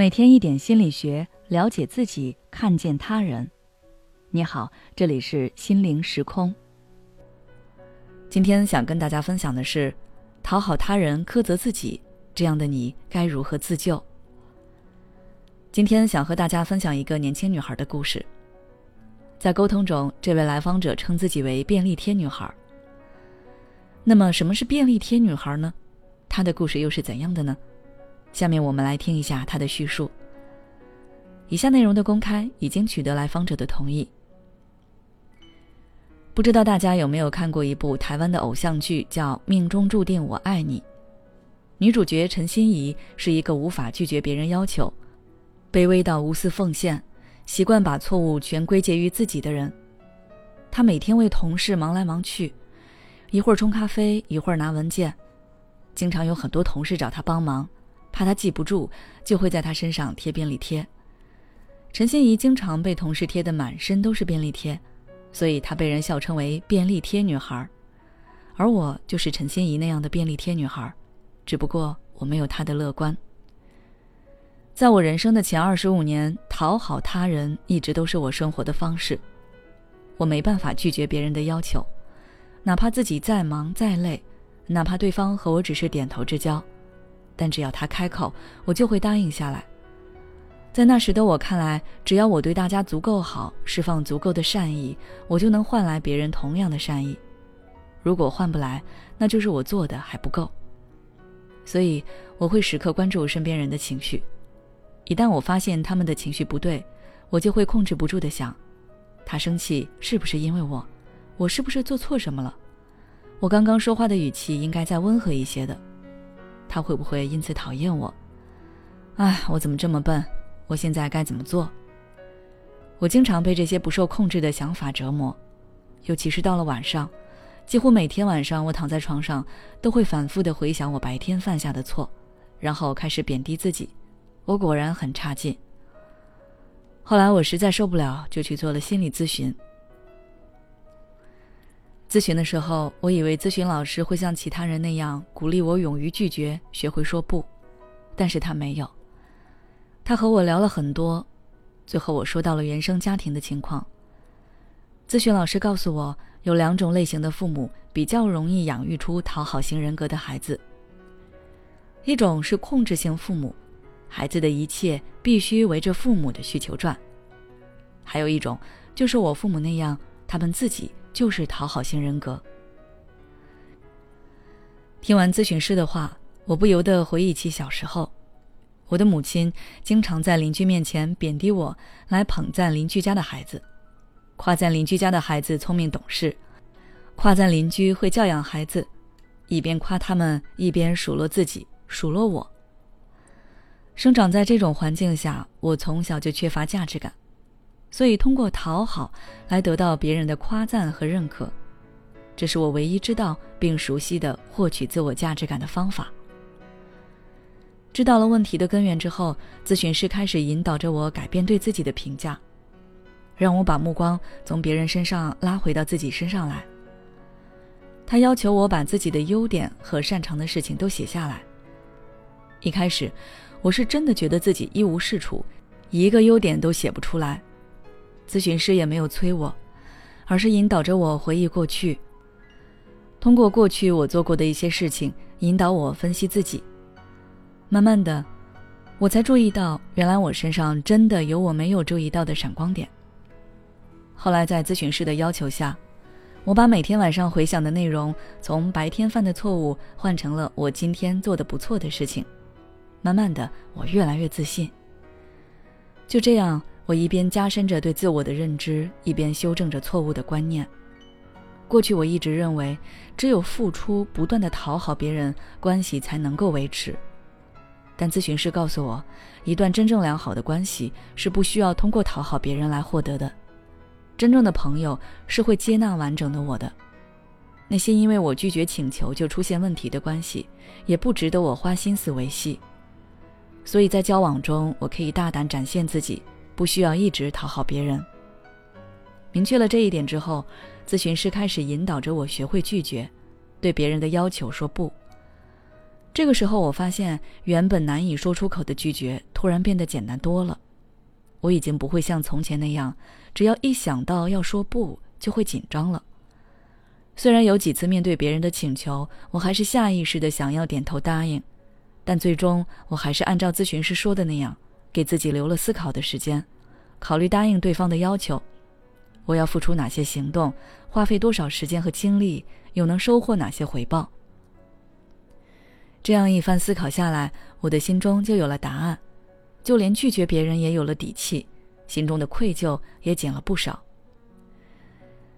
每天一点心理学，了解自己，看见他人。你好，这里是心灵时空。今天想跟大家分享的是，讨好他人，苛责自己，这样的你该如何自救？今天想和大家分享一个年轻女孩的故事。在沟通中，这位来访者称自己为“便利贴女孩”。那么，什么是便利贴女孩呢？她的故事又是怎样的呢？下面我们来听一下他的叙述。以下内容的公开已经取得来访者的同意。不知道大家有没有看过一部台湾的偶像剧，叫《命中注定我爱你》。女主角陈心怡是一个无法拒绝别人要求、卑微到无私奉献、习惯把错误全归结于自己的人。她每天为同事忙来忙去，一会儿冲咖啡，一会儿拿文件，经常有很多同事找她帮忙。怕他记不住，就会在他身上贴便利贴。陈心怡经常被同事贴的满身都是便利贴，所以她被人笑称为“便利贴女孩”。而我就是陈心怡那样的便利贴女孩，只不过我没有她的乐观。在我人生的前二十五年，讨好他人一直都是我生活的方式。我没办法拒绝别人的要求，哪怕自己再忙再累，哪怕对方和我只是点头之交。但只要他开口，我就会答应下来。在那时的我看来，只要我对大家足够好，释放足够的善意，我就能换来别人同样的善意。如果换不来，那就是我做的还不够。所以我会时刻关注身边人的情绪。一旦我发现他们的情绪不对，我就会控制不住的想：他生气是不是因为我？我是不是做错什么了？我刚刚说话的语气应该再温和一些的。他会不会因此讨厌我？唉，我怎么这么笨？我现在该怎么做？我经常被这些不受控制的想法折磨，尤其是到了晚上，几乎每天晚上我躺在床上都会反复的回想我白天犯下的错，然后开始贬低自己。我果然很差劲。后来我实在受不了，就去做了心理咨询。咨询的时候，我以为咨询老师会像其他人那样鼓励我勇于拒绝，学会说不，但是他没有。他和我聊了很多，最后我说到了原生家庭的情况。咨询老师告诉我，有两种类型的父母比较容易养育出讨好型人格的孩子。一种是控制型父母，孩子的一切必须围着父母的需求转；还有一种就是我父母那样，他们自己。就是讨好型人格。听完咨询师的话，我不由得回忆起小时候，我的母亲经常在邻居面前贬低我，来捧赞邻居家的孩子，夸赞邻居家的孩子聪明懂事，夸赞邻居会教养孩子，一边夸他们，一边数落自己，数落我。生长在这种环境下，我从小就缺乏价值感。所以，通过讨好来得到别人的夸赞和认可，这是我唯一知道并熟悉的获取自我价值感的方法。知道了问题的根源之后，咨询师开始引导着我改变对自己的评价，让我把目光从别人身上拉回到自己身上来。他要求我把自己的优点和擅长的事情都写下来。一开始，我是真的觉得自己一无是处，一个优点都写不出来。咨询师也没有催我，而是引导着我回忆过去。通过过去我做过的一些事情，引导我分析自己。慢慢的，我才注意到，原来我身上真的有我没有注意到的闪光点。后来在咨询师的要求下，我把每天晚上回想的内容，从白天犯的错误换成了我今天做的不错的事情。慢慢的，我越来越自信。就这样。我一边加深着对自我的认知，一边修正着错误的观念。过去我一直认为，只有付出，不断的讨好别人，关系才能够维持。但咨询师告诉我，一段真正良好的关系是不需要通过讨好别人来获得的。真正的朋友是会接纳完整的我的。那些因为我拒绝请求就出现问题的关系，也不值得我花心思维系。所以在交往中，我可以大胆展现自己。不需要一直讨好别人。明确了这一点之后，咨询师开始引导着我学会拒绝，对别人的要求说不。这个时候，我发现原本难以说出口的拒绝，突然变得简单多了。我已经不会像从前那样，只要一想到要说不，就会紧张了。虽然有几次面对别人的请求，我还是下意识的想要点头答应，但最终我还是按照咨询师说的那样，给自己留了思考的时间，考虑答应对方的要求。我要付出哪些行动，花费多少时间和精力，又能收获哪些回报？这样一番思考下来，我的心中就有了答案，就连拒绝别人也有了底气，心中的愧疚也减了不少。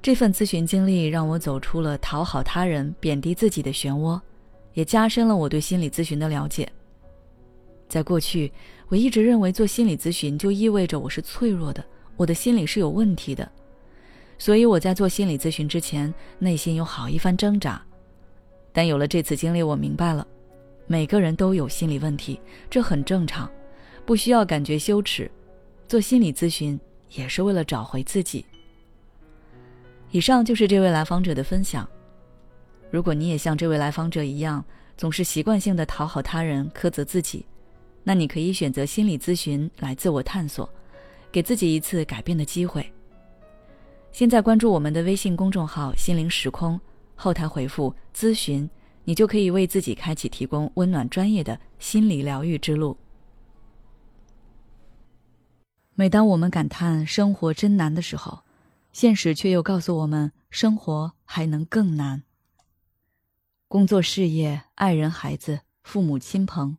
这份咨询经历让我走出了讨好他人、贬低自己的漩涡，也加深了我对心理咨询的了解。在过去，我一直认为做心理咨询就意味着我是脆弱的，我的心理是有问题的，所以我在做心理咨询之前，内心有好一番挣扎。但有了这次经历，我明白了。每个人都有心理问题，这很正常，不需要感觉羞耻。做心理咨询也是为了找回自己。以上就是这位来访者的分享。如果你也像这位来访者一样，总是习惯性的讨好他人、苛责自己，那你可以选择心理咨询来自我探索，给自己一次改变的机会。现在关注我们的微信公众号“心灵时空”，后台回复“咨询”。你就可以为自己开启提供温暖专业的心理疗愈之路。每当我们感叹生活真难的时候，现实却又告诉我们，生活还能更难。工作、事业、爱人、孩子、父母亲朋，